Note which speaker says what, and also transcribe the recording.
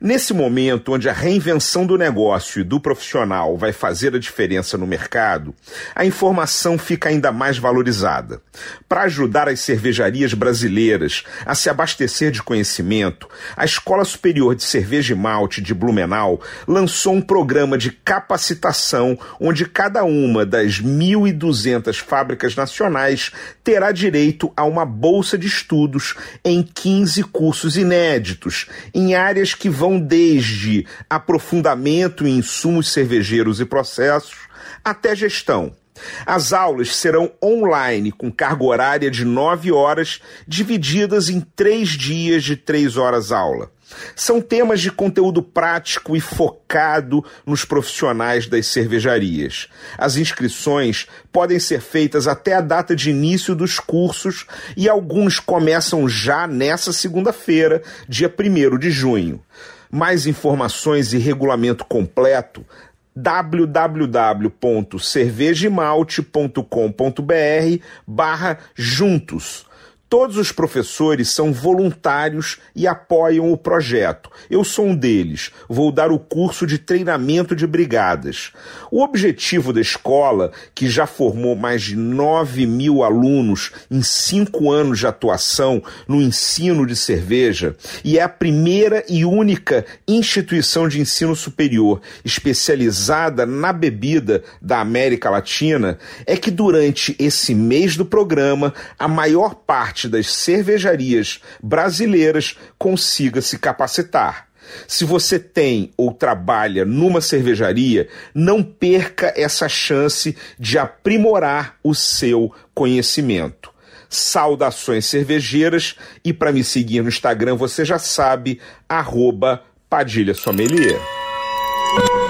Speaker 1: Nesse momento onde a reinvenção do negócio e do profissional vai fazer a diferença no mercado, a informação fica ainda mais valorizada. Para ajudar as cervejarias brasileiras a se abastecer de conhecimento, a Escola Superior de Cerveja e Malte de Blumenau lançou um programa de capacitação onde cada uma das 1.200 fábricas nacionais terá direito a uma bolsa de estudos em 15 cursos inéditos, em áreas que vão desde aprofundamento em insumos cervejeiros e processos até gestão. As aulas serão online, com carga horária de 9 horas, divididas em três dias de 3 horas aula. São temas de conteúdo prático e focado nos profissionais das cervejarias. As inscrições podem ser feitas até a data de início dos cursos e alguns começam já nessa segunda-feira, dia 1 de junho. Mais informações e regulamento completo www.cervejemalte.com.br barra juntos Todos os professores são voluntários e apoiam o projeto. Eu sou um deles. Vou dar o curso de treinamento de brigadas. O objetivo da escola, que já formou mais de 9 mil alunos em cinco anos de atuação no ensino de cerveja, e é a primeira e única instituição de ensino superior especializada na bebida da América Latina, é que durante esse mês do programa, a maior parte parte das cervejarias brasileiras consiga se capacitar. Se você tem ou trabalha numa cervejaria, não perca essa chance de aprimorar o seu conhecimento. Saudações cervejeiras e para me seguir no Instagram você já sabe, arroba Padilha Sommelier.